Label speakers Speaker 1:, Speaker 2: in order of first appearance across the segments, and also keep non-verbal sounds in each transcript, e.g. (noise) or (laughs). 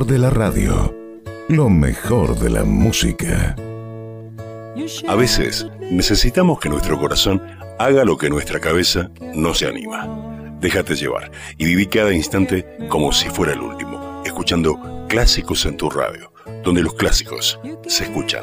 Speaker 1: de la radio. Lo mejor de la música.
Speaker 2: A veces necesitamos que nuestro corazón haga lo que nuestra cabeza no se anima. Déjate llevar y viví cada instante como si fuera el último, escuchando clásicos en tu radio, donde los clásicos se escuchan.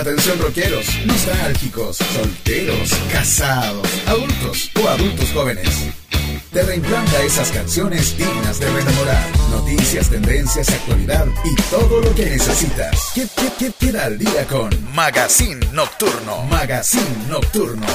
Speaker 3: Atención rockeros, nostálgicos, solteros, casados, adultos o adultos jóvenes. Te reimplanta esas canciones dignas de rememorar. Noticias, tendencias, actualidad y todo lo que necesitas. ¿Qué, qué, qué queda al día con Magazine Nocturno? Magazine Nocturno.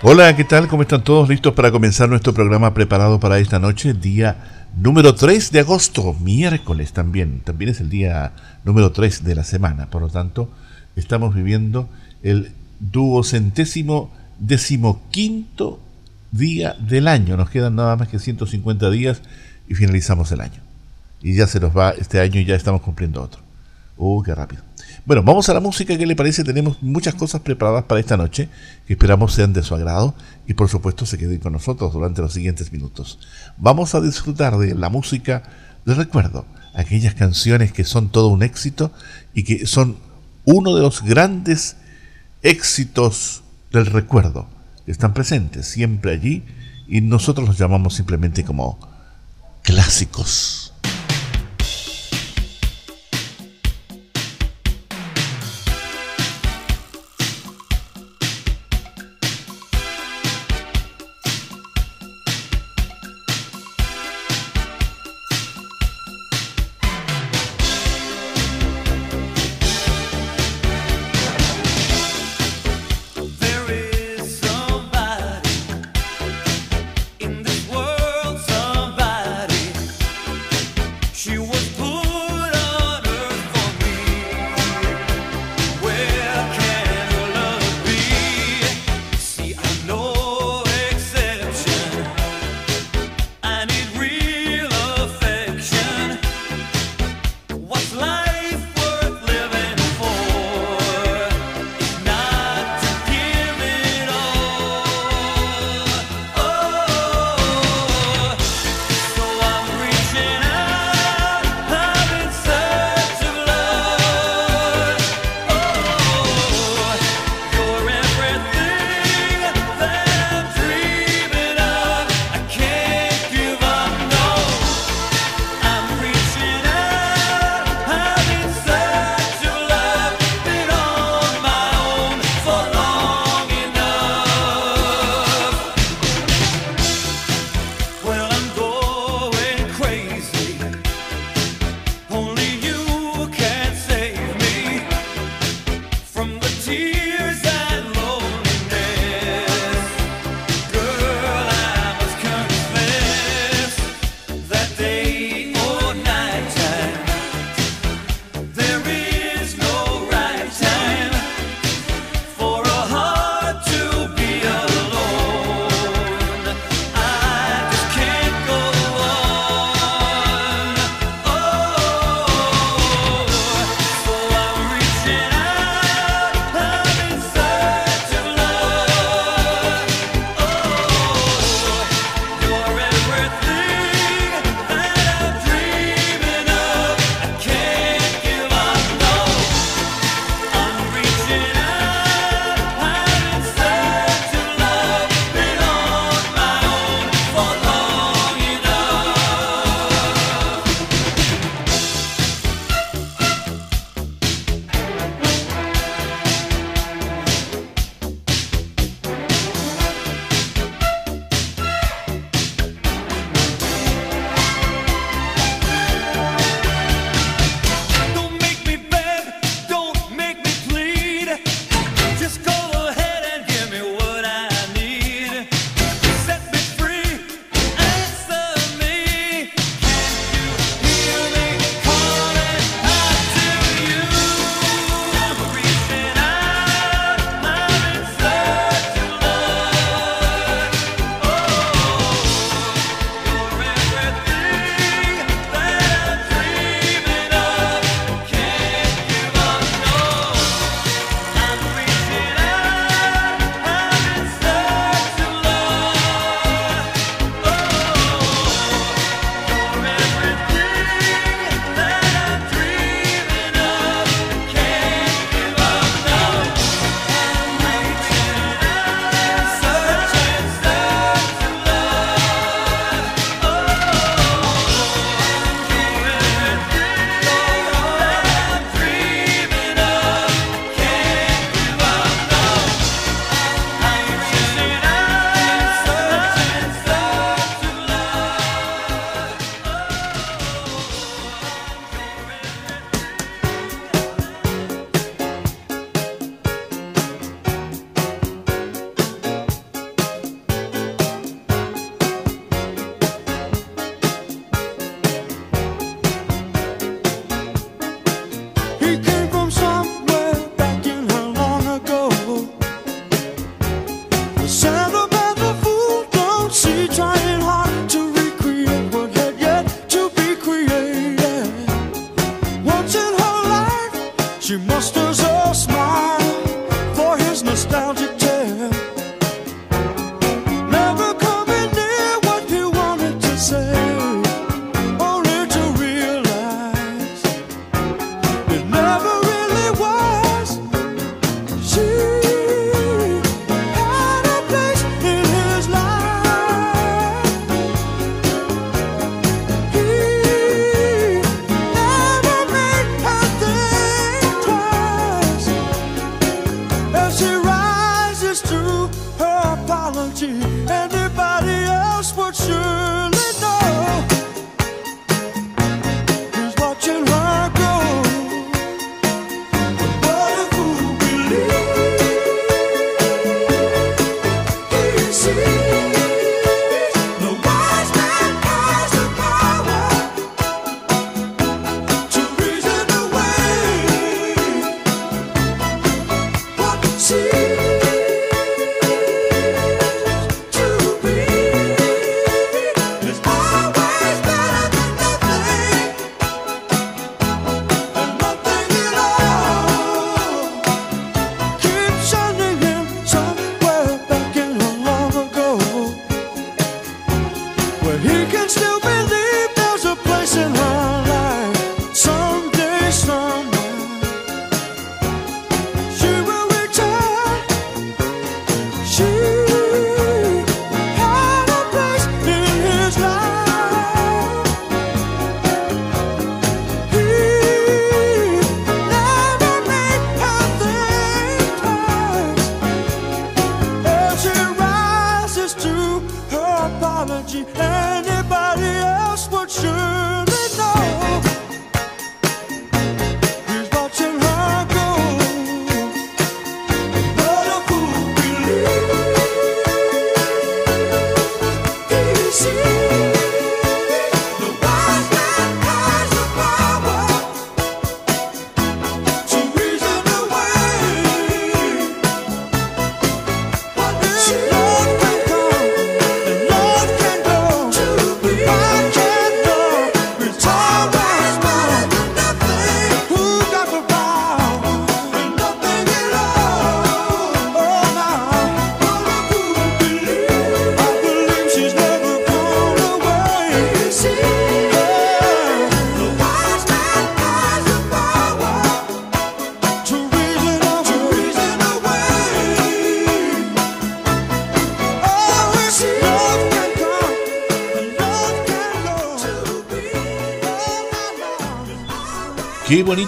Speaker 4: Hola, ¿qué tal? ¿Cómo están todos listos para comenzar nuestro programa preparado para esta noche? Día número 3 de agosto, miércoles también, también es el día número 3 de la semana, por lo tanto, estamos viviendo el duocentésimo decimoquinto día del año, nos quedan nada más que 150 días y finalizamos el año. Y ya se nos va este año y ya estamos cumpliendo otro. ¡Uh, qué rápido! Bueno, vamos a la música, ¿qué le parece? Tenemos muchas cosas preparadas para esta noche que esperamos sean de su agrado y por supuesto se queden con nosotros durante los siguientes minutos. Vamos a disfrutar de la música de recuerdo, aquellas canciones que son todo un éxito y que son uno de los grandes éxitos del recuerdo, están presentes siempre allí y nosotros los llamamos simplemente como clásicos.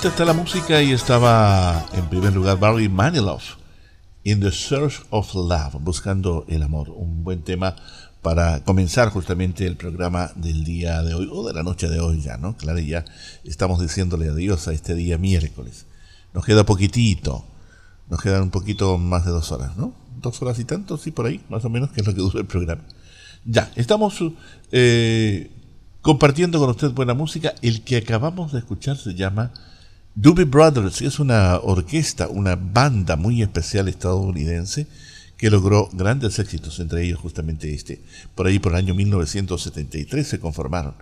Speaker 4: Está la música y estaba en primer lugar Barry Manilow, In the Search of Love, buscando el amor, un buen tema para comenzar justamente el programa del día de hoy, o de la noche de hoy ya, ¿no? Claro, ya estamos diciéndole adiós a este día miércoles. Nos queda poquitito, nos quedan un poquito más de dos horas, ¿no? Dos horas y tanto, sí, por ahí, más o menos, que es lo que dura el programa. Ya, estamos eh, compartiendo con usted buena música. El que acabamos de escuchar se llama Doobie Brothers, es una orquesta, una banda muy especial estadounidense que logró grandes éxitos, entre ellos justamente este. Por ahí, por el año 1973 se conformaron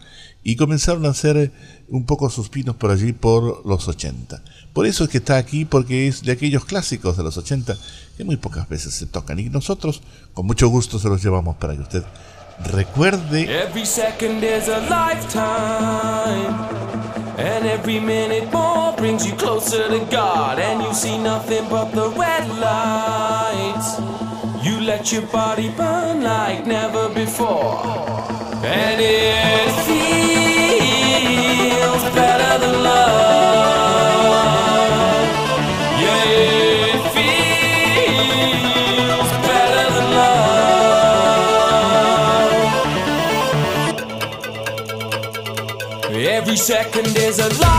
Speaker 4: y comenzaron a hacer un poco sus pinos por allí por los 80. Por eso es que está aquí, porque es de aquellos clásicos de los 80 que muy pocas veces se tocan y nosotros con mucho gusto se los llevamos para que usted Recuerde.
Speaker 5: Every second is a lifetime. And every minute more brings you closer to God. And you see nothing but the red lights. You let your body burn like never before. And it feels better than love. Second is a lifetime,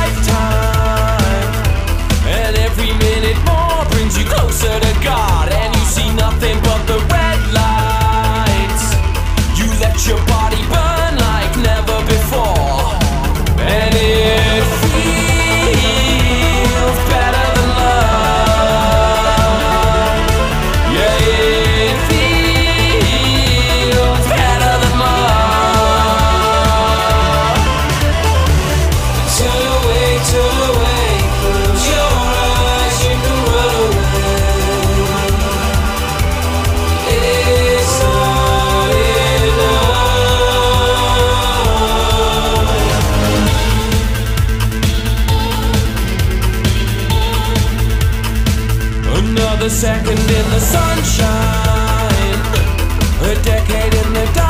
Speaker 5: Another second in the sunshine, a decade in the dark,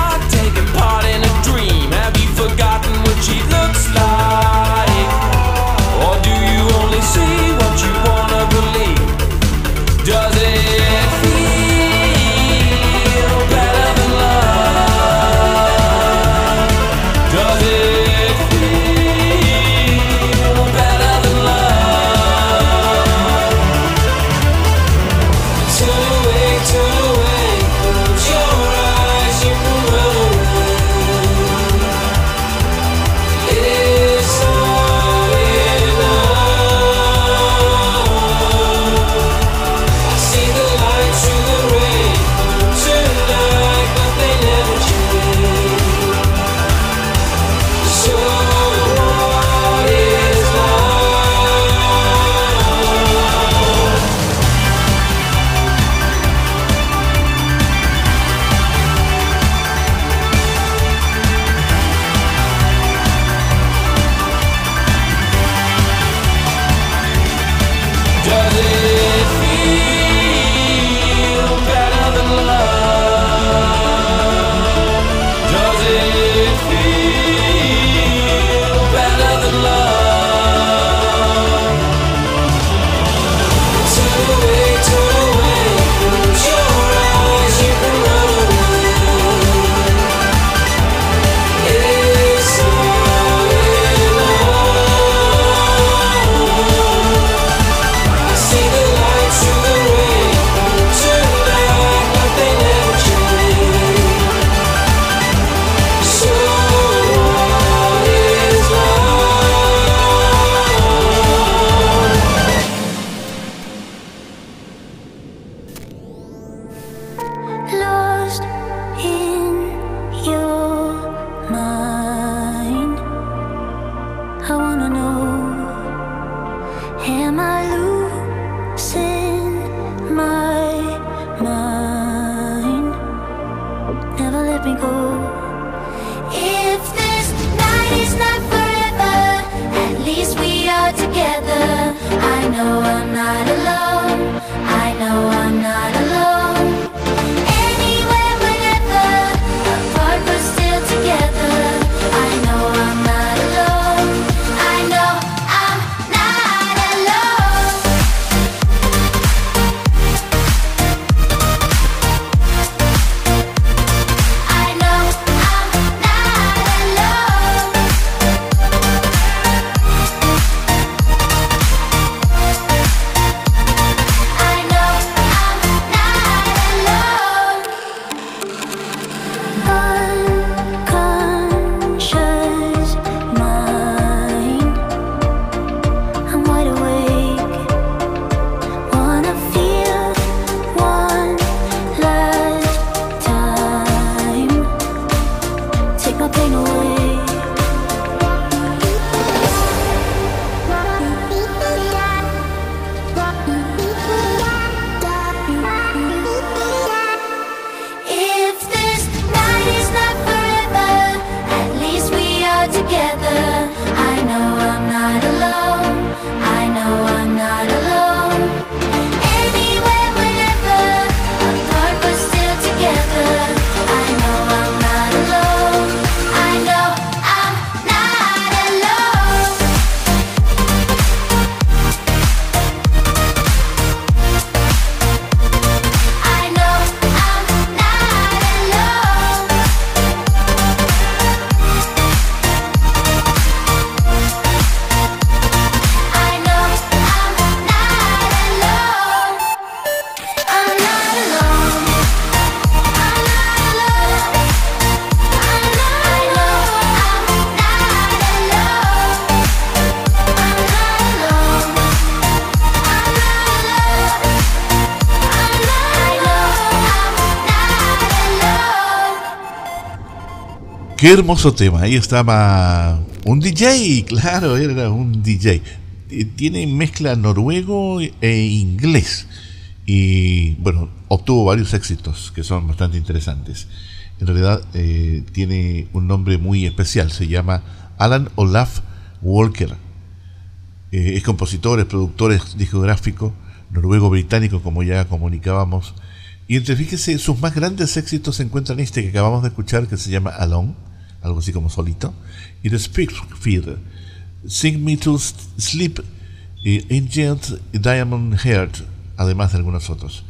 Speaker 4: Hermoso tema. Ahí estaba un DJ, claro, era un DJ. Eh, tiene mezcla noruego e inglés. Y bueno, obtuvo varios éxitos que son bastante interesantes. En realidad eh, tiene un nombre muy especial. Se llama Alan Olaf Walker. Eh, es compositor, es productor, es discográfico, noruego-británico, como ya comunicábamos. Y entre, fíjese, sus más grandes éxitos se encuentran este que acabamos de escuchar, que se llama Alone, algo así como solito, y The Speakfield, Sing Me to Sleep, y Angel Diamond Heart, además de algunos otros.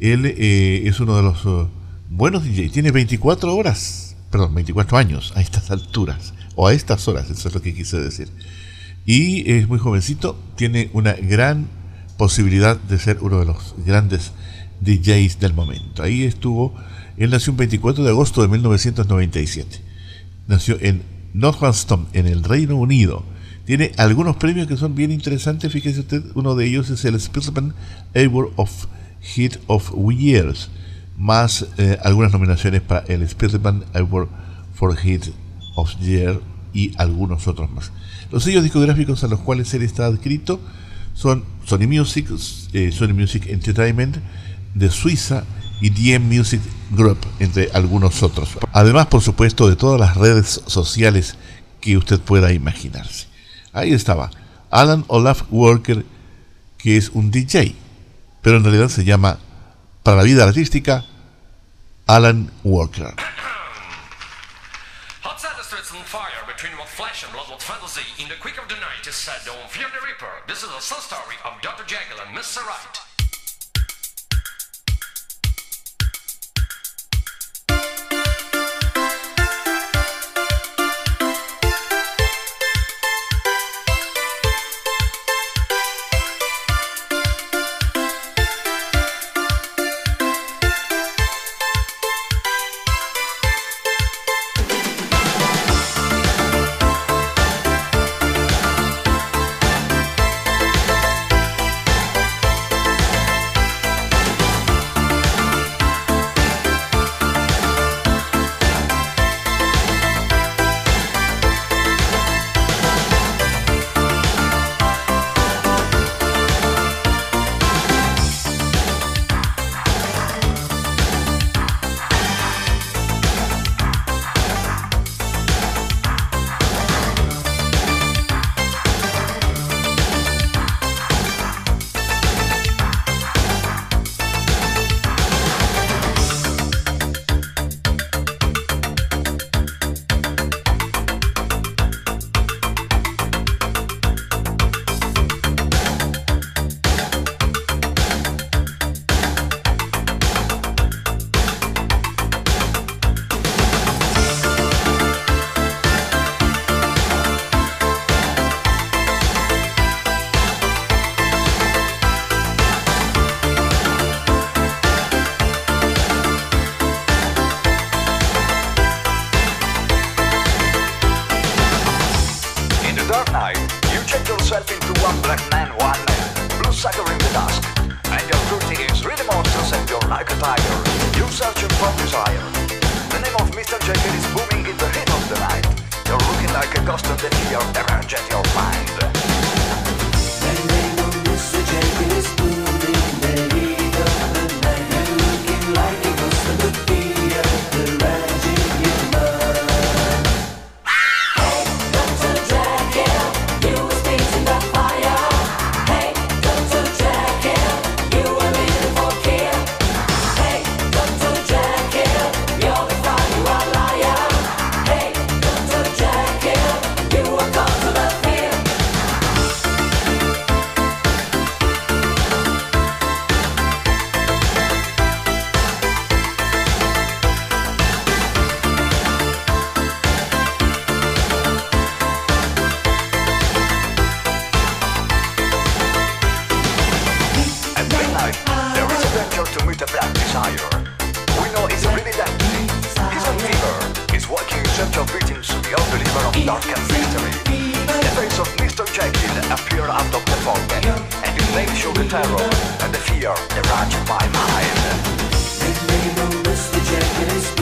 Speaker 4: Él eh, es uno de los uh, buenos DJs, tiene 24 horas, perdón, 24 años a estas alturas, o a estas horas, eso es lo que quise decir. Y es muy jovencito, tiene una gran posibilidad de ser uno de los grandes DJs del momento. Ahí estuvo, él nació el 24 de agosto de 1997. Nació en Northampton, en el Reino Unido. Tiene algunos premios que son bien interesantes. Fíjese usted, uno de ellos es el Spitman Award of Hit of Years, más eh, algunas nominaciones para el Spitman Award for Hit of Year y algunos otros más. Los sellos discográficos a los cuales él está adscrito son Sony Music, eh, Sony Music Entertainment, de Suiza y DM Music Group, entre algunos otros. Además, por supuesto, de todas las redes sociales que usted pueda imaginarse. Ahí estaba Alan Olaf Walker, que es un DJ, pero en realidad se llama, para la vida artística, Alan Walker. fear the reaper. This is a story Dr. Jekyll and Mr. Right.
Speaker 6: dark and. The face of Mr. Jekyll appeared out of the fog, and his name showed the terror and the fear that ran my mind. His name was Mr. Jekyll.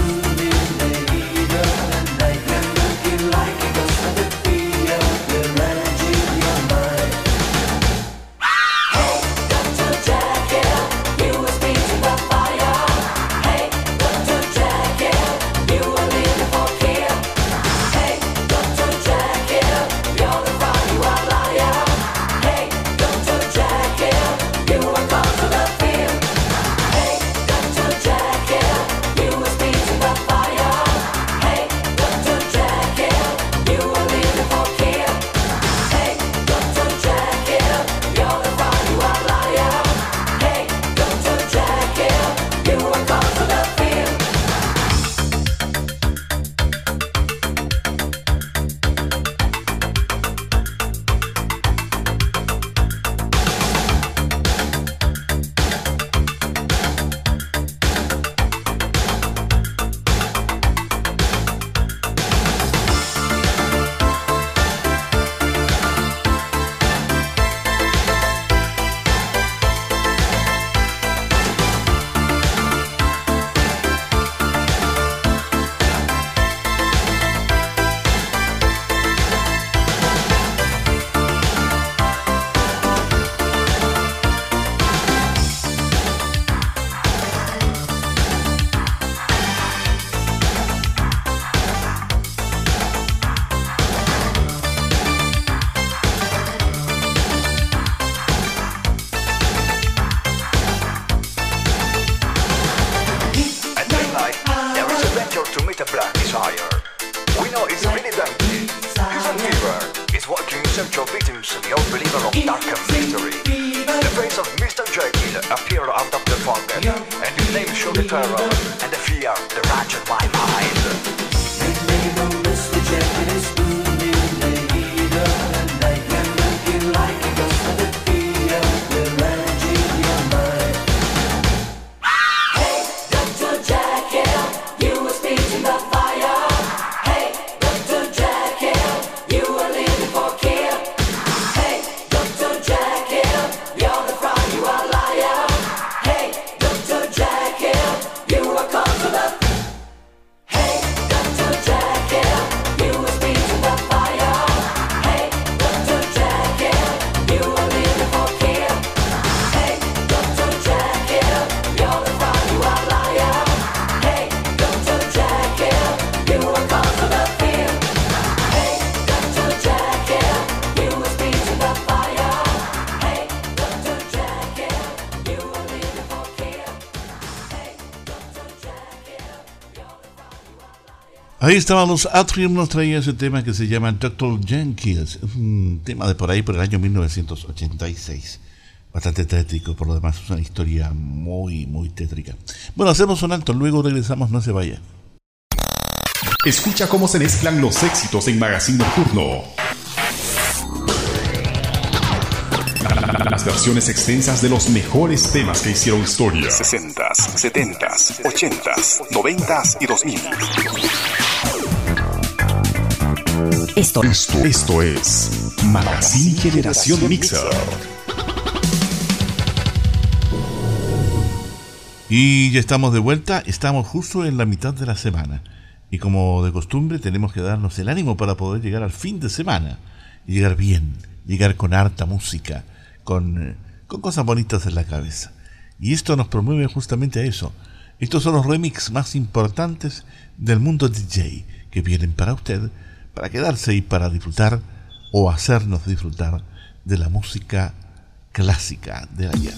Speaker 7: Ahí estaban los Atrium, nos traía ese tema que se llama Dr. Jenkins, un tema de por ahí, por el año 1986. Bastante tétrico, por lo demás, es una historia muy, muy tétrica. Bueno, hacemos un alto, luego regresamos, no se vaya.
Speaker 8: Escucha cómo se mezclan los éxitos en Magazine Nocturno. Las versiones extensas de los mejores temas que hicieron historia.
Speaker 9: 60s, 70s, 80s, 90s y 2000.
Speaker 8: Esto, esto, es Magazine Generación Mixer.
Speaker 7: Y ya estamos de vuelta, estamos justo en la mitad de la semana. Y como de costumbre tenemos que darnos el ánimo para poder llegar al fin de semana. Y llegar bien, llegar con harta música, con, eh, con cosas bonitas en la cabeza. Y esto nos promueve justamente a eso. Estos son los remix más importantes del mundo DJ que vienen para usted para quedarse y para disfrutar o hacernos disfrutar de la música clásica de ayer.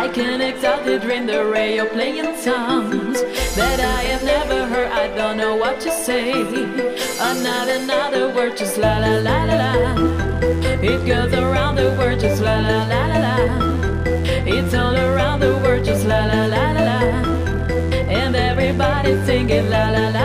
Speaker 10: Like an exalted dream, the radio playing songs that I have never heard. I don't know what to say. Another, another word, just la la la la la. It goes around the world, just la la la la la. It's all around the world, just la la la la la. And everybody's singing la la la.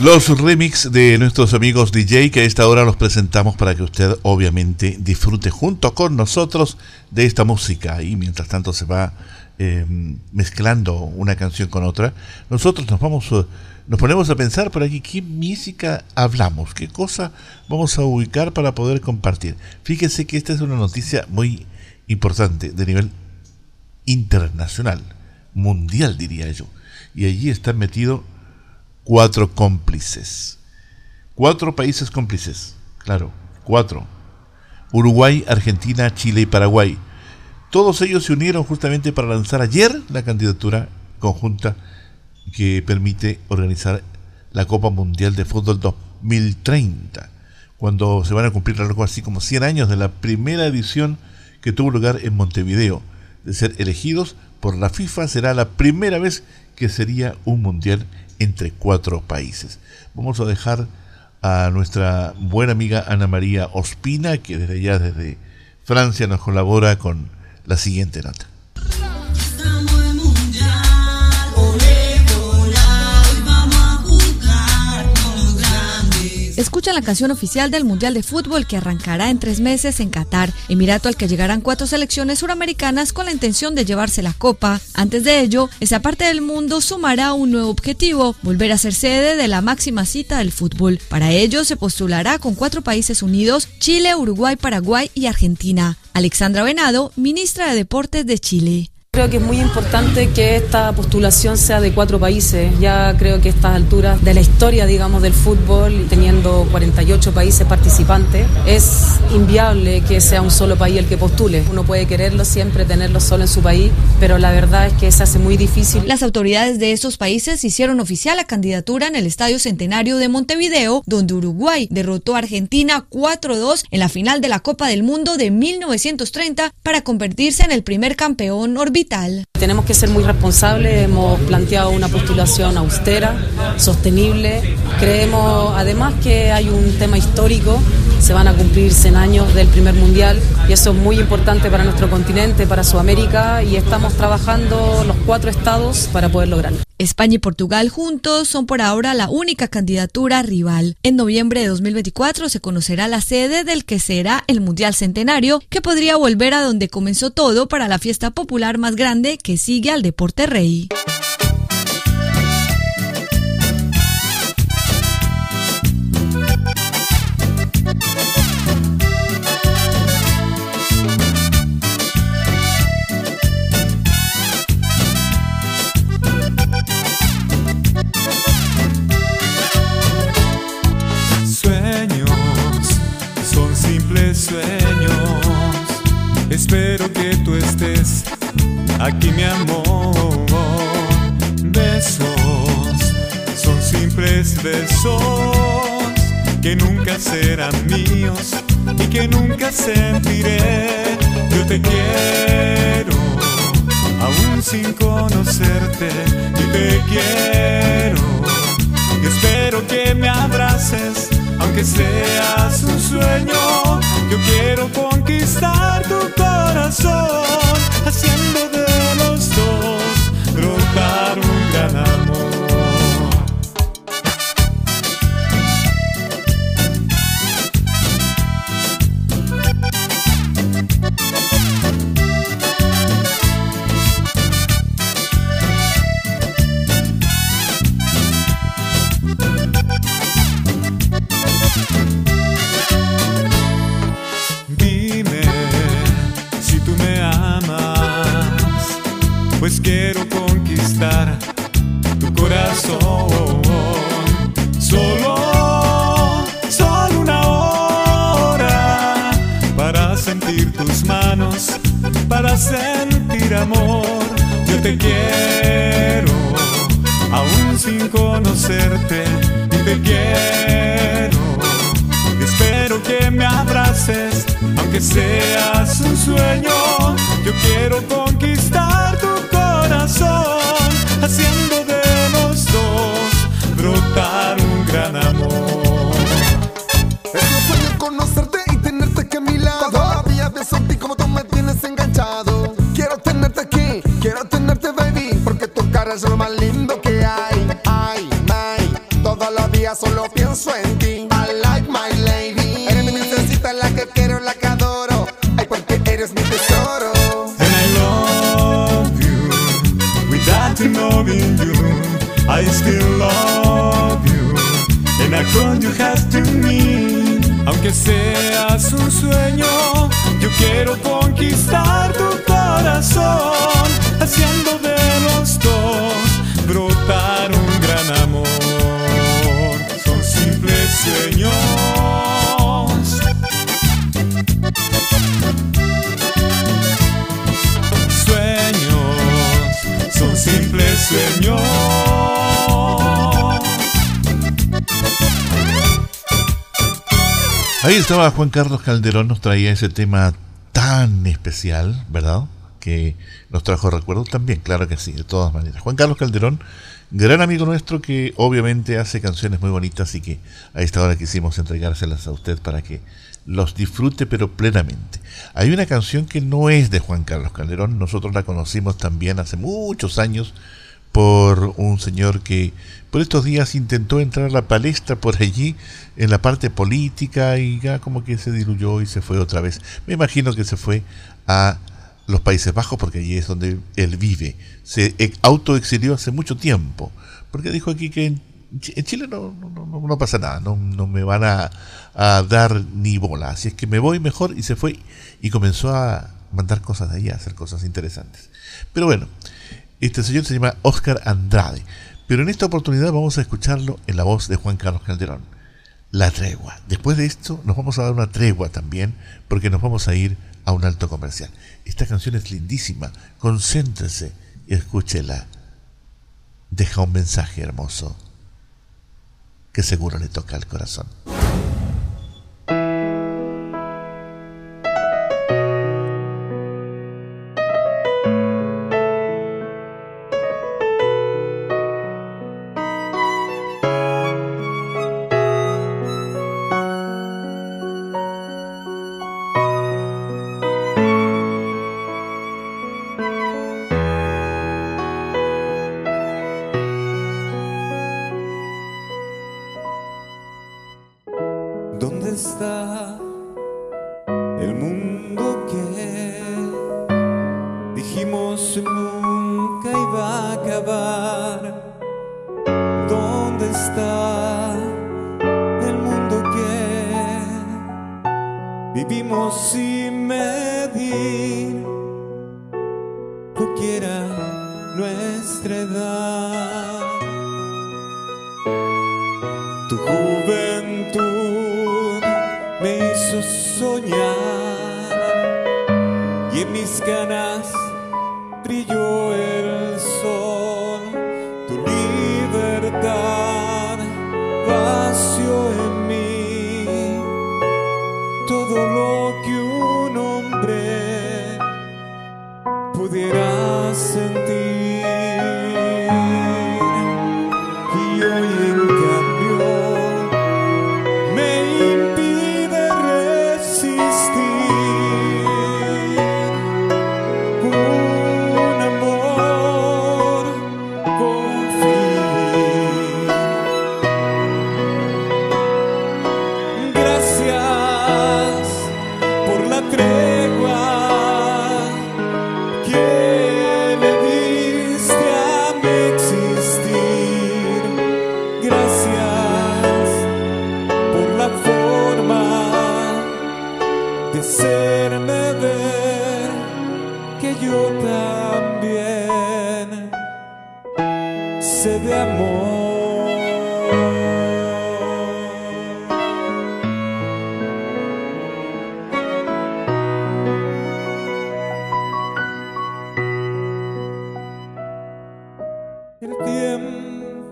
Speaker 4: Los remix de nuestros amigos DJ que a esta hora los presentamos para que usted obviamente disfrute junto con nosotros de esta música y mientras tanto se va eh, mezclando una canción con otra, nosotros nos vamos, eh, nos ponemos a pensar por aquí qué música hablamos, qué cosa vamos a ubicar para poder compartir. Fíjense que esta es una noticia muy importante de nivel internacional, mundial diría yo, y allí están metidos cuatro cómplices. Cuatro países cómplices, claro, cuatro. Uruguay, Argentina, Chile y Paraguay. Todos ellos se unieron justamente para lanzar ayer la candidatura conjunta que permite organizar la Copa Mundial de Fútbol 2030, cuando se van a cumplir algo así como 100 años de la primera edición que tuvo lugar en Montevideo. De ser elegidos por la FIFA será la primera vez que sería un mundial entre cuatro países. Vamos a dejar a nuestra buena amiga Ana María Ospina, que desde allá, desde Francia, nos colabora con la siguiente nota.
Speaker 11: Escucha la canción oficial del Mundial de Fútbol que arrancará en tres meses en Qatar, Emirato al que llegarán cuatro selecciones suramericanas con la intención de llevarse la copa. Antes de ello, esa parte del mundo sumará un nuevo objetivo, volver a ser sede de la máxima cita del fútbol. Para ello se postulará con cuatro países unidos, Chile, Uruguay, Paraguay y Argentina. Alexandra Venado, ministra de Deportes de Chile.
Speaker 7: Creo que es muy importante que esta postulación sea de cuatro países. Ya creo que a estas alturas de la historia, digamos, del fútbol, teniendo 48 países participantes, es inviable que sea un solo país el que postule. Uno puede quererlo siempre, tenerlo solo en su país, pero la verdad es que se hace muy difícil.
Speaker 11: Las autoridades de esos países hicieron oficial la candidatura en el Estadio Centenario de Montevideo, donde Uruguay derrotó a Argentina 4-2 en la final de la Copa del Mundo de 1930 para convertirse en el primer campeón orbital.
Speaker 7: Tenemos que ser muy responsables, hemos planteado una postulación austera, sostenible. Creemos además que hay un tema histórico, se van a cumplir 100 años del primer mundial y eso es muy importante para nuestro continente, para Sudamérica y estamos trabajando los cuatro estados para poder lograrlo.
Speaker 11: España y Portugal juntos son por ahora la única candidatura rival. En noviembre de 2024 se conocerá la sede del que será el Mundial Centenario, que podría volver a donde comenzó todo para la fiesta popular más grande que sigue al deporte rey.
Speaker 12: Que tú estés aquí, mi amor. Besos son simples besos que nunca serán míos y que nunca sentiré. Yo te quiero, aún sin conocerte, y te quiero. Y espero que me abraces, aunque seas un sueño. Yo quiero conquistar corazón, haciendo de seas un sueño. Yo quiero conquistar
Speaker 4: Ahí estaba Juan Carlos Calderón, nos traía ese tema tan especial, ¿verdad? Que nos trajo recuerdos también, claro que sí, de todas maneras. Juan Carlos Calderón, gran amigo nuestro que obviamente hace canciones muy bonitas y que a esta hora quisimos entregárselas a usted para que los disfrute pero plenamente. Hay una canción que no es de Juan Carlos Calderón, nosotros la conocimos también hace muchos años por un señor que por estos días intentó entrar a la palestra por allí en la parte política y ya como que se diluyó y se fue otra vez. Me imagino que se fue a los Países Bajos porque allí es donde él vive. Se autoexilió hace mucho tiempo porque dijo aquí que en, Ch- en Chile no, no, no- pasa nada, no, no me van a, a dar ni bola. Así es que me voy mejor y se fue y comenzó a mandar cosas de a hacer cosas interesantes. Pero bueno, este señor se llama Oscar Andrade. Pero en esta oportunidad vamos a escucharlo en la voz de Juan Carlos Calderón. La tregua. Después de esto nos vamos a dar una tregua también porque nos vamos a ir a un alto comercial. Esta canción es lindísima. Concéntrese y escúchela. Deja un mensaje hermoso que seguro le toca al corazón.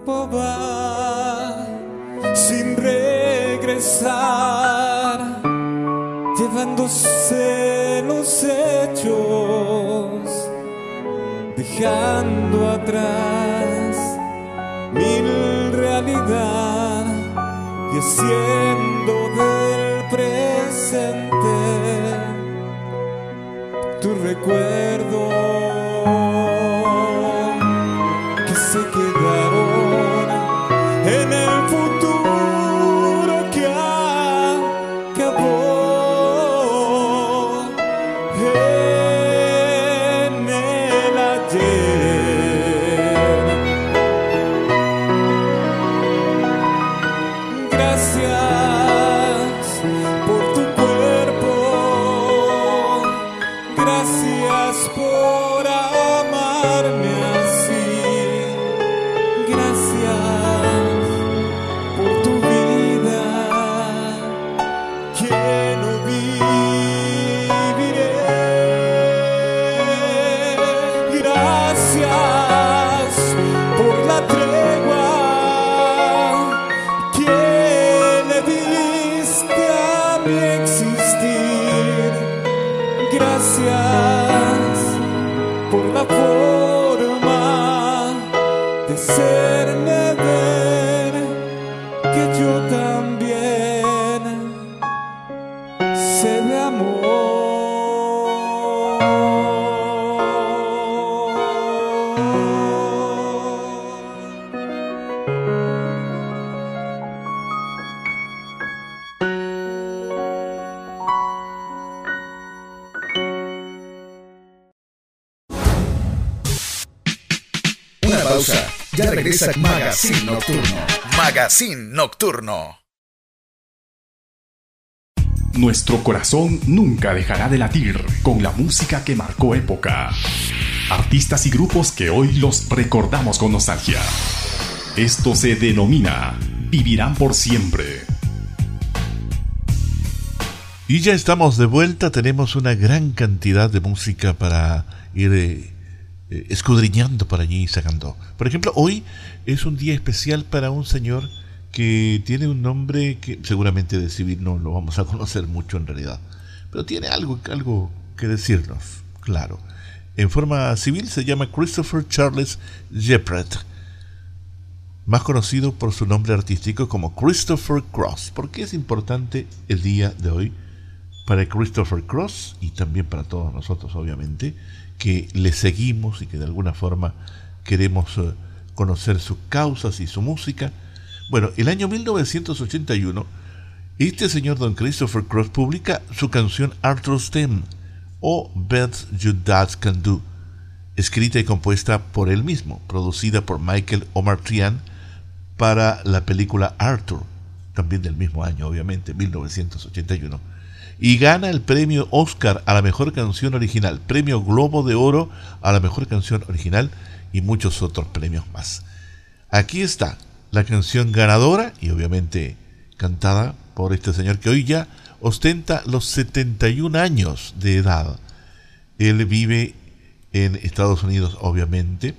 Speaker 12: Tiempo va sin regresar, llevándose los hechos, dejando atrás mil realidad y haciendo del presente tu recuerdo
Speaker 3: Magazine Nocturno.
Speaker 8: Nuestro corazón nunca dejará de latir con la música que marcó época. Artistas y grupos que hoy los recordamos con nostalgia. Esto se denomina Vivirán por siempre.
Speaker 4: Y ya estamos de vuelta, tenemos una gran cantidad de música para ir eh, escudriñando por allí y sacando. Por ejemplo, hoy es un día especial para un señor que tiene un nombre que seguramente de civil no lo vamos a (laughs) conocer mucho en realidad, pero tiene algo, algo que decirnos, claro. En forma civil se llama Christopher Charles Jeppert, más conocido por su nombre artístico como Christopher Cross. ¿Por qué es importante el día de hoy para Christopher Cross y también para todos nosotros, obviamente, que le seguimos y que de alguna forma queremos eh, conocer sus causas y su música? Bueno, el año 1981, este señor Don Christopher Cross publica su canción Arthur's Theme o Best You Dad Can Do, escrita y compuesta por él mismo, producida por Michael Omartian para la película Arthur, también del mismo año, obviamente, 1981, y gana el premio Oscar a la mejor canción original, premio Globo de Oro a la mejor canción original y muchos otros premios más. Aquí está la canción ganadora y obviamente cantada por este señor que hoy ya ostenta los 71 años de edad. Él vive en Estados Unidos, obviamente,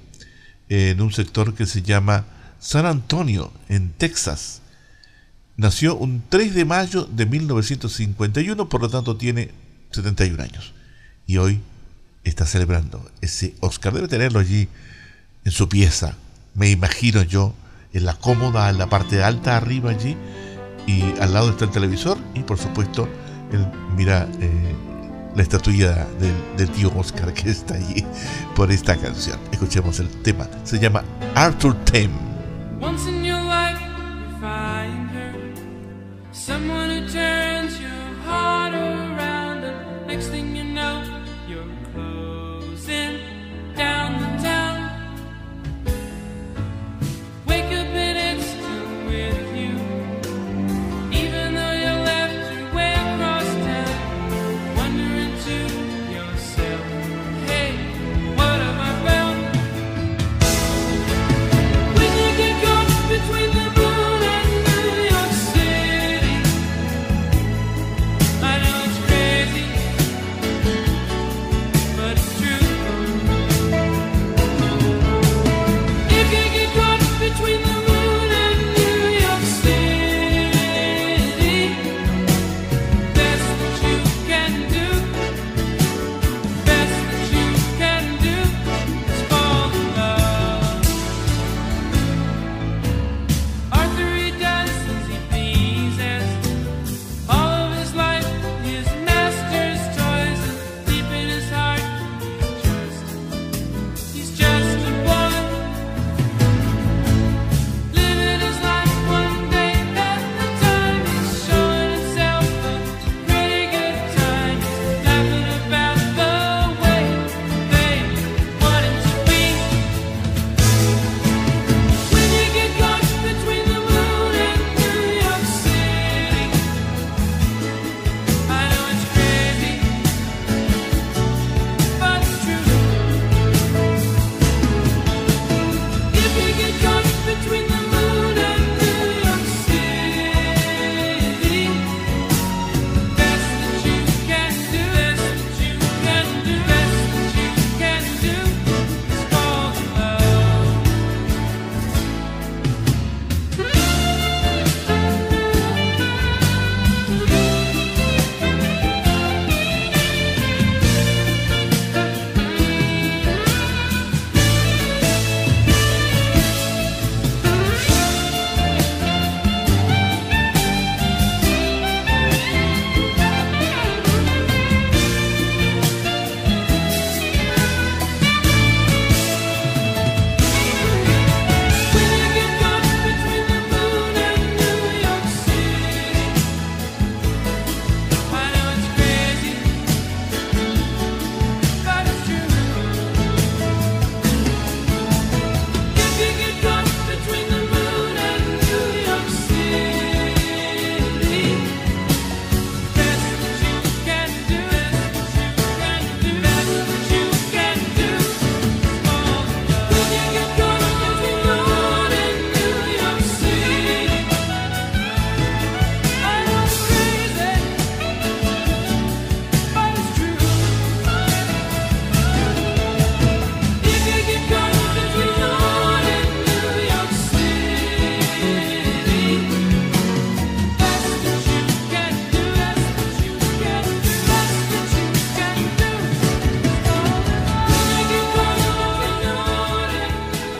Speaker 4: en un sector que se llama San Antonio, en Texas. Nació un 3 de mayo de 1951, por lo tanto tiene 71 años. Y hoy está celebrando ese Oscar. Debe tenerlo allí en su pieza, me imagino yo, en la cómoda, en la parte alta arriba allí, y al lado está el televisor, y por supuesto, él mira eh, la estatuilla del, del tío Oscar que está allí por esta canción. Escuchemos el tema, se llama Arthur Theme.
Speaker 13: Once in your life. Someone who turns your heart around, and next thing you know,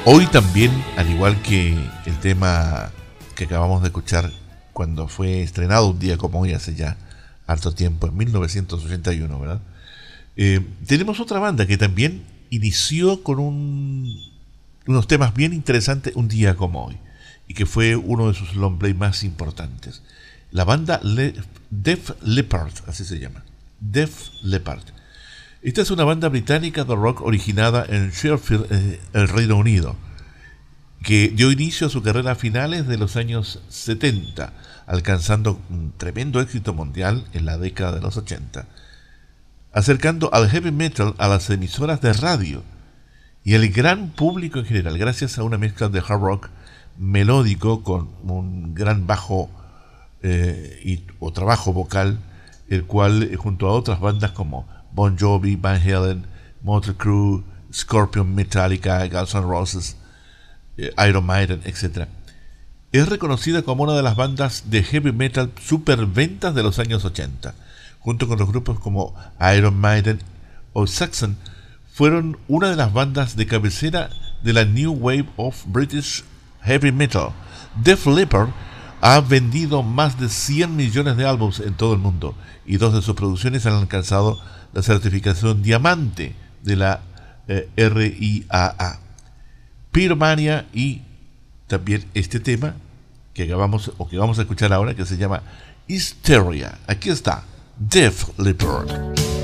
Speaker 4: Hoy también, al igual que el tema que acabamos de escuchar cuando fue estrenado un día como hoy, hace ya harto tiempo, en 1981, ¿verdad? Eh, tenemos otra banda que también inició con un- unos temas bien interesantes un día como hoy, y que fue uno de sus long más importantes. La banda Def Leppard, así se llama. Def Leppard. Esta es una banda británica de rock originada en Sheffield, eh, el Reino Unido, que dio inicio a su carrera a finales de los años 70, alcanzando un tremendo éxito mundial en la década de los 80, acercando al heavy metal a las emisoras de radio y al gran público en general, gracias a una mezcla de hard rock melódico con un gran bajo eh, y, o trabajo vocal, el cual eh, junto a otras bandas como Bon Jovi, Van Halen, Motley Crue, Scorpion, Metallica, Guns N' Roses, eh, Iron Maiden, etc. Es reconocida como una de las bandas de heavy metal superventas de los años 80, junto con los grupos como Iron Maiden o Saxon, fueron una de las bandas de cabecera de la New Wave of British Heavy Metal. Def Leppard ha vendido más de 100 millones de álbumes en todo el mundo y dos de sus producciones han alcanzado la certificación diamante de la eh, RIAA. Pyromania y también este tema que acabamos o que vamos a escuchar ahora que se llama Hysteria. Aquí está Def Leppard.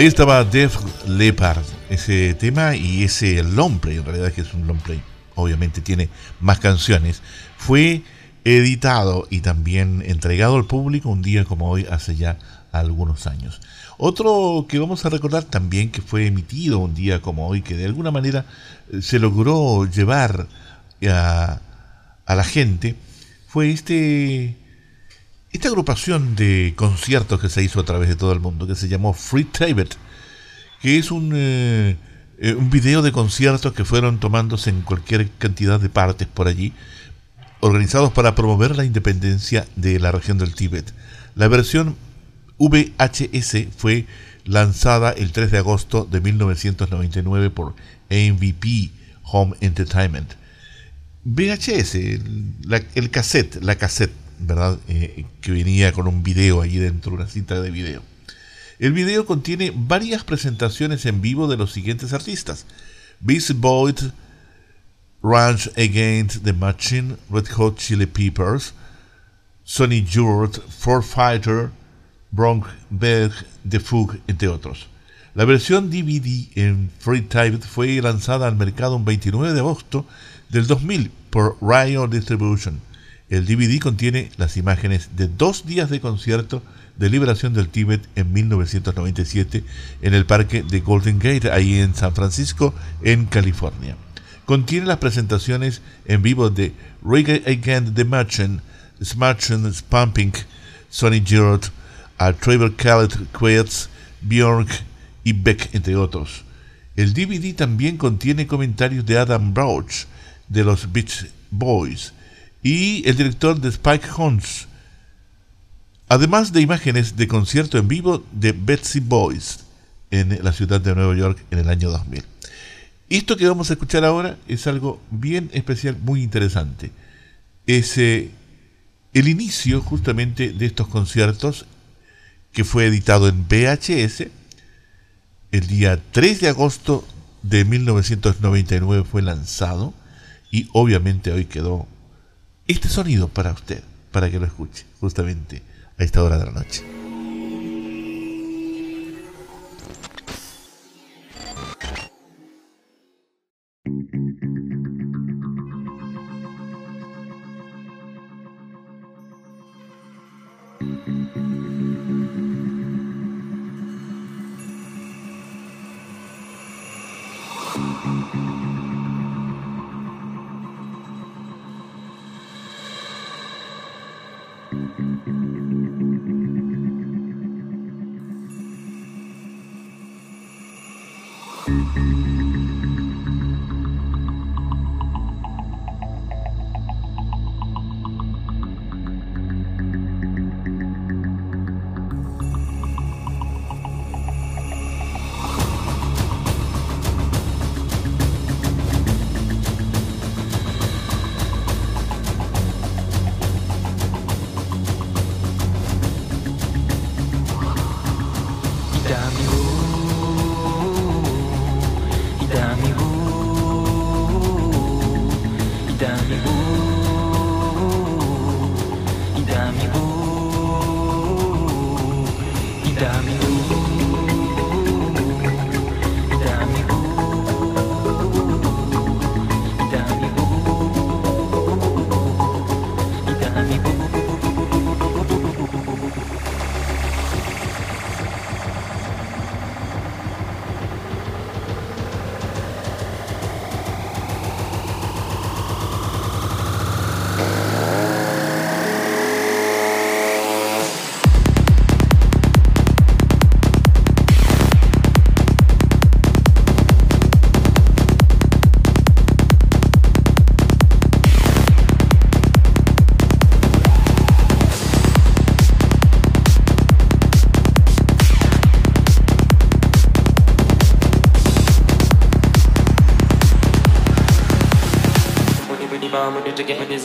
Speaker 4: Ahí estaba Def Leppard, ese tema y ese long play, en realidad que es un long play, obviamente tiene más canciones. Fue editado y también entregado al público un día como hoy, hace ya algunos años. Otro que vamos a recordar también que fue emitido un día como hoy, que de alguna manera eh, se logró llevar a, a la gente, fue este esta agrupación de conciertos que se hizo a través de todo el mundo, que se llamó Free Tibet, que es un, eh, eh, un video de conciertos que fueron tomándose en cualquier cantidad de partes por allí, organizados para promover la independencia de la región del Tíbet. La versión VHS fue lanzada el 3 de agosto de 1999 por MVP Home Entertainment. VHS, el cassette, la cassette, ¿verdad? Eh, que venía con un video allí dentro, una cinta de video. El video contiene varias presentaciones en vivo de los siguientes artistas: Beastie Boys, Ranch Against the Machine, Red Hot Chili Peppers, Sonny Jurt, Ford Fighter, Bronx Berg, The Fug, entre otros. La versión DVD en Free Type fue lanzada al mercado un 29 de agosto del 2000 por Riot Distribution. El DVD contiene las imágenes de dos días de concierto de liberación del Tíbet en 1997 en el parque de Golden Gate, ahí en San Francisco, en California. Contiene las presentaciones en vivo de Reggae Against the Machine, Smashing Pumping, Sonny Giroud, a Trevor Khaled Quates, Bjork y Beck, entre otros. El DVD también contiene comentarios de Adam Brouch, de los Beach Boys, y el director de Spike Jones, además de imágenes de concierto en vivo de Betsy Boys en la ciudad de Nueva York en el año 2000. Esto que vamos a escuchar ahora es algo bien especial, muy interesante. Es eh, el inicio justamente de estos conciertos que fue editado en VHS el día 3 de agosto de 1999 fue lanzado y obviamente hoy quedó este sonido para usted, para que lo escuche justamente a esta hora de la noche.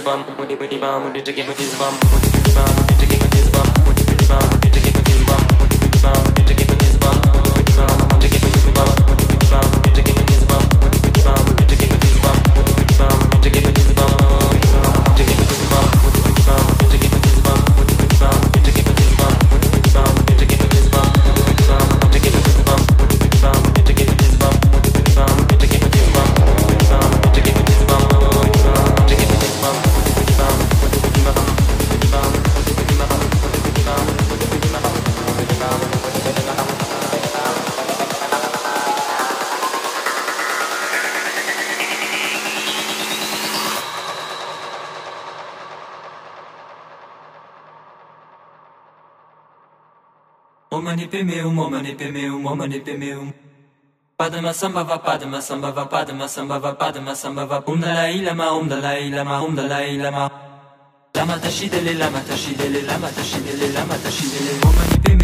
Speaker 13: bum, money, money, bum, money, money, money, money, manipe meu, mo manipe meu. Padma samba va padma samba va padma samba va padma samba va um dalai lama um dalai lama. Um dalai lama lama tashidele lama tashidele lama tashidele lama tashidele mo manipe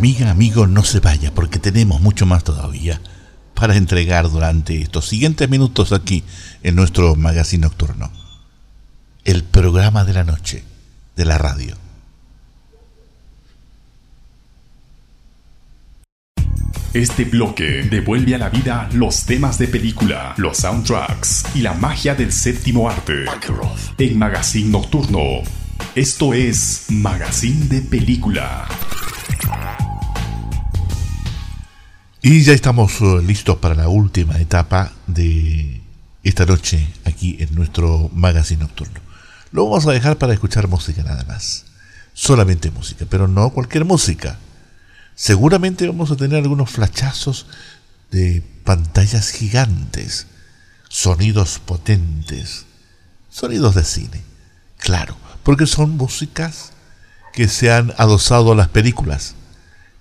Speaker 4: Amiga, amigo, no se vaya porque tenemos mucho más todavía para entregar durante estos siguientes minutos aquí en nuestro magazine nocturno. El programa de la noche de la radio.
Speaker 8: Este bloque devuelve a la vida los temas de película, los soundtracks y la magia del séptimo arte. En Magazine Nocturno. Esto es Magazine de Película.
Speaker 4: Y ya estamos eh, listos para la última etapa de esta noche aquí en nuestro magazine nocturno. Lo vamos a dejar para escuchar música nada más. Solamente música, pero no cualquier música. Seguramente vamos a tener algunos flachazos de pantallas gigantes, sonidos potentes, sonidos de cine. Claro, porque son músicas que se han adosado a las películas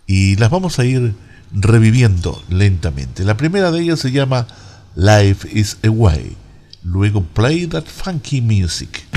Speaker 4: y las vamos a ir reviviendo lentamente. La primera de ellas se llama Life is Away. Luego Play That Funky Music.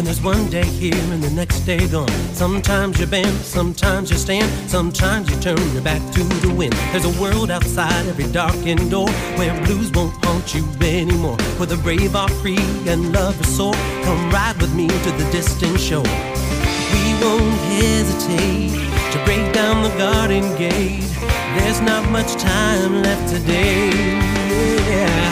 Speaker 14: When there's one day here and the next day gone. Sometimes you bend, sometimes you stand, sometimes you turn your back to the wind. There's a world outside every darkened door where blues won't haunt you anymore. Where the brave are free and love is sore. Come ride with me to the distant shore. We won't hesitate to break down the garden gate. There's not much time left today. Yeah.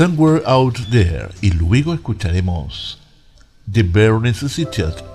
Speaker 15: Somewhere Out There y luego escucharemos The Bare Necessited.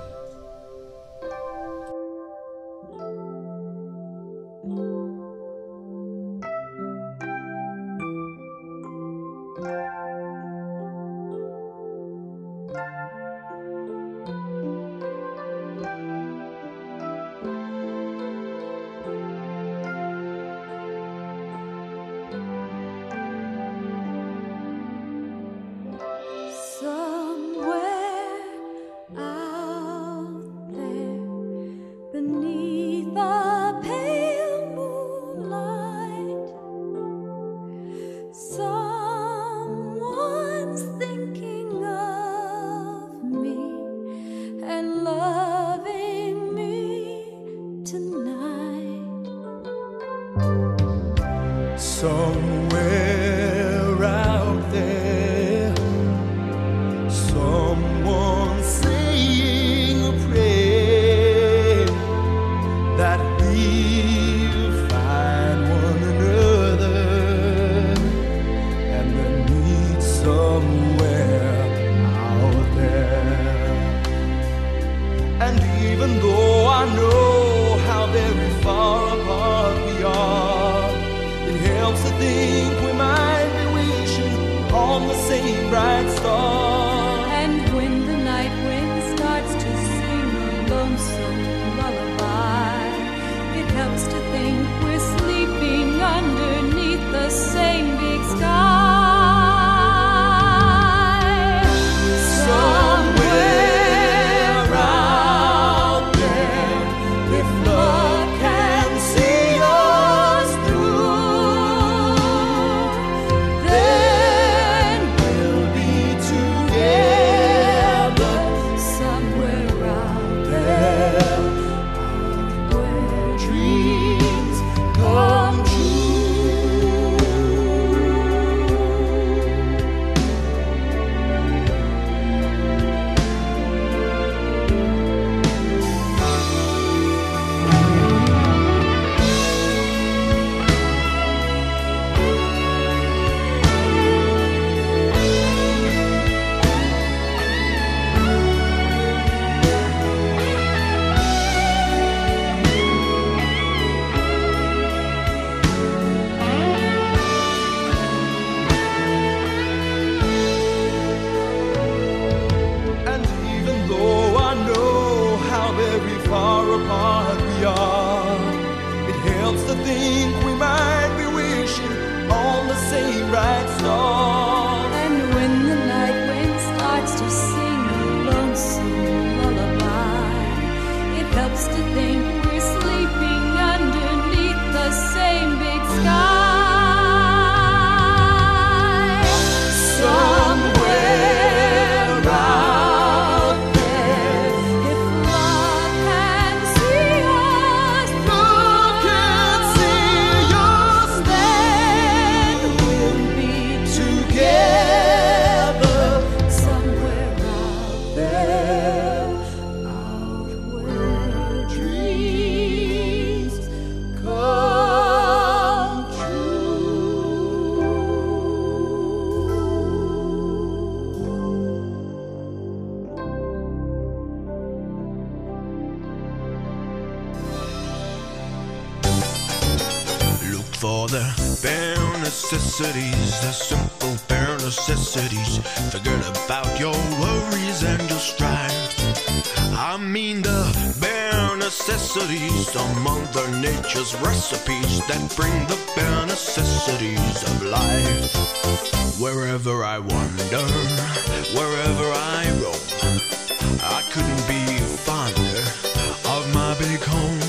Speaker 5: For the bare necessities, the simple bare necessities. Forget about your worries and your strife. I mean the bare necessities, the Mother Nature's recipes that bring the bare necessities of life. Wherever I wander, wherever I roam, I couldn't be fonder of my big home.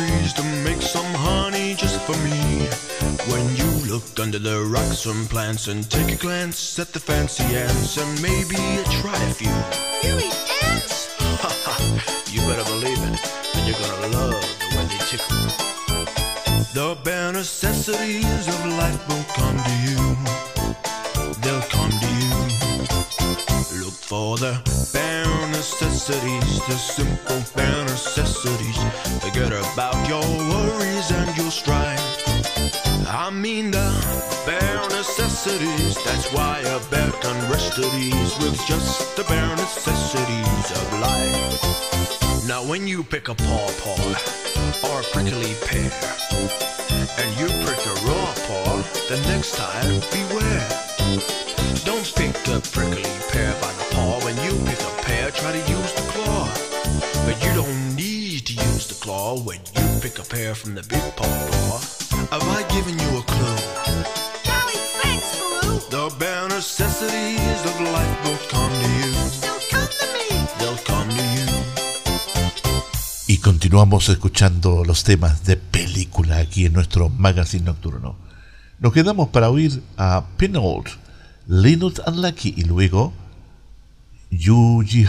Speaker 5: Trees to make some honey just for me. When you look under the rocks and plants and take a glance at the fancy ants and maybe try a few. You eat ants? you better believe it, and you're gonna love the way they tickle. The bare necessities of life will come to you. For the bare necessities, the simple bare necessities. Forget about your worries and your strife. I mean the bare necessities. That's why a bear can rest at ease with just the bare necessities of life. Now, when you pick a pawpaw or a prickly pear, and you prick a raw paw, the next time beware. Don't pick a prickly pear by the paw. When you pick a pear, try to use the claw. But you don't need to use the claw when you pick a pear from the big paw. Have I given you a clue? Golly, thanks, Baloo. The bare necessities of life will come to you. They'll come to me. They'll come to you.
Speaker 4: Y continuamos escuchando los temas de película aquí en nuestro magazine nocturno. Nos quedamos para oír a Pinold, Linus Unlucky y luego Yu Ji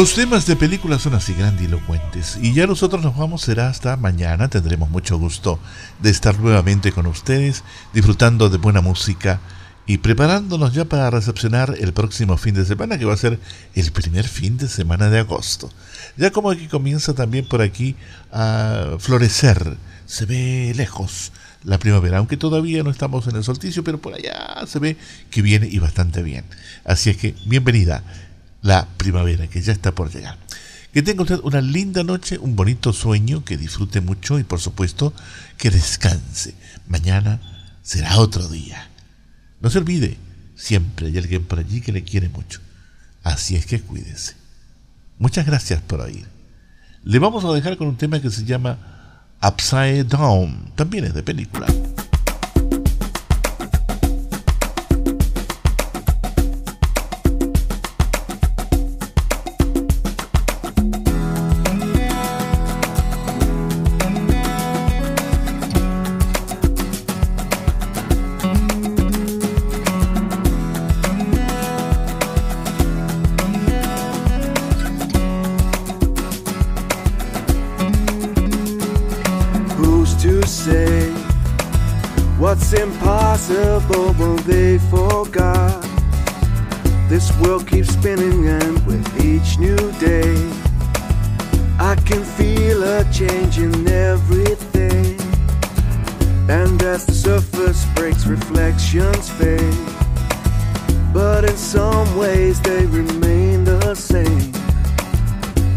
Speaker 4: Los temas de película son así grandilocuentes y ya nosotros nos vamos, será hasta mañana, tendremos mucho gusto de estar nuevamente con ustedes, disfrutando de buena música y preparándonos ya para recepcionar el próximo fin de semana, que va a ser el primer fin de semana de agosto. Ya como aquí comienza también por aquí a florecer, se ve lejos la primavera, aunque todavía no estamos en el solsticio, pero por allá se ve que viene y bastante bien. Así es que bienvenida la primavera que ya está por llegar. Que tenga usted una linda noche, un bonito sueño, que disfrute mucho y por supuesto que descanse. Mañana será otro día. No se olvide, siempre hay alguien por allí que le quiere mucho. Así es que cuídese. Muchas gracias por oír. Le vamos a dejar con un tema que se llama Upside Down. También es de película.
Speaker 16: Well, they forgot. This world keeps spinning, and with each new day, I can feel a change in everything. And as the surface breaks, reflections fade. But in some ways, they remain the same.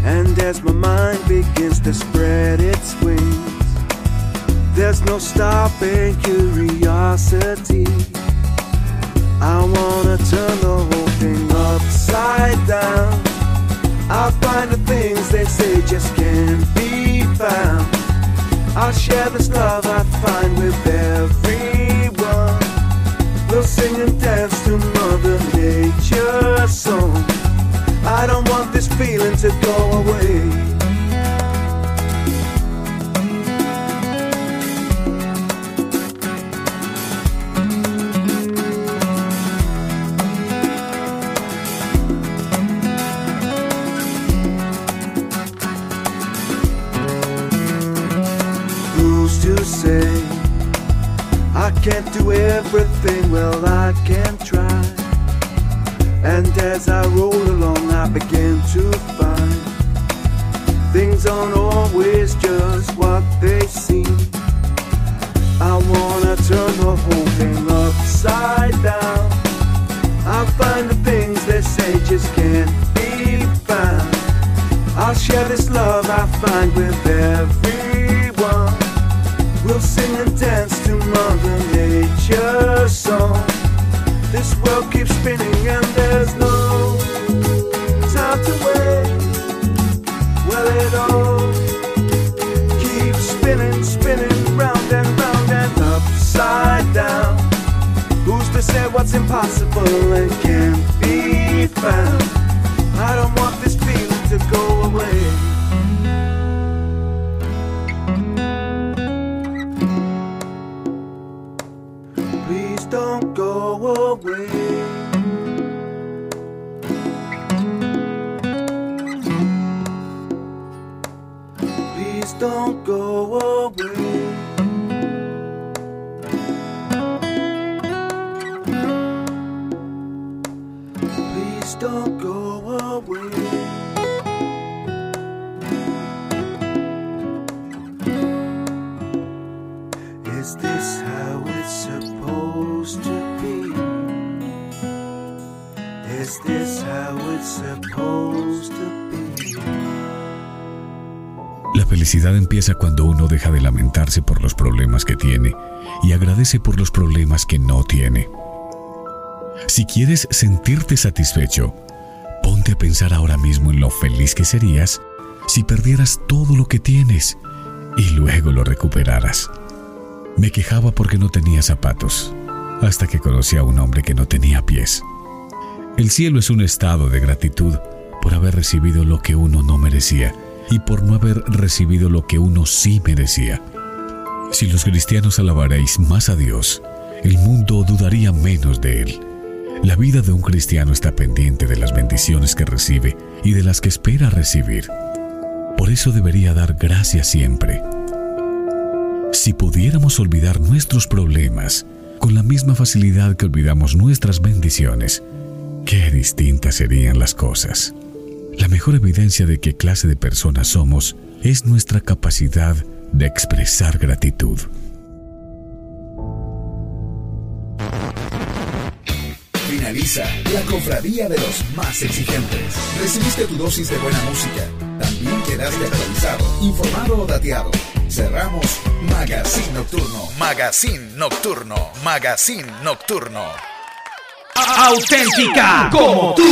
Speaker 16: And as my mind begins to spread its wings, there's no stopping curiosity. I wanna turn the whole thing upside down. I'll find the things they say just can't be found. I'll share this love I find with everyone. We'll sing and dance to Mother Nature's song. I don't want this feeling to go away. Can't do everything? Well, I can try. And as I roll along, I begin to find things aren't always just what they seem. I wanna turn the whole thing upside down. I find the things they say just can't be found. I'll share this love I find with everyone. We'll sing and dance to Mother Nature's song. This world keeps spinning and there's no time to wait. Well, it all keeps spinning, spinning round and round and upside down. Who's to say what's impossible and can't be found? I don't want this feeling to go away.
Speaker 17: Felicidad empieza cuando uno deja de lamentarse por los problemas que tiene y agradece por los problemas que no tiene. Si quieres sentirte satisfecho, ponte a pensar ahora mismo en lo feliz que serías si perdieras todo lo que tienes y luego lo recuperaras. Me quejaba porque no tenía zapatos, hasta que conocí a un hombre que no tenía pies. El cielo es un estado de gratitud por haber recibido lo que uno no merecía y por no haber recibido lo que uno sí merecía. Si los cristianos alabaréis más a Dios, el mundo dudaría menos de Él.
Speaker 8: La vida de un cristiano está pendiente de las bendiciones que recibe y de las que espera recibir. Por eso debería dar gracias siempre. Si pudiéramos olvidar nuestros problemas con la misma facilidad que olvidamos nuestras bendiciones, qué distintas serían las cosas. La mejor evidencia de qué clase de personas somos es nuestra capacidad de expresar gratitud.
Speaker 3: Finaliza la cofradía de los más exigentes. Recibiste tu dosis de buena música. También quedaste actualizado, informado o dateado. Cerramos Magazine Nocturno. Magazine Nocturno. Magazine Nocturno.
Speaker 18: Auténtica como tú.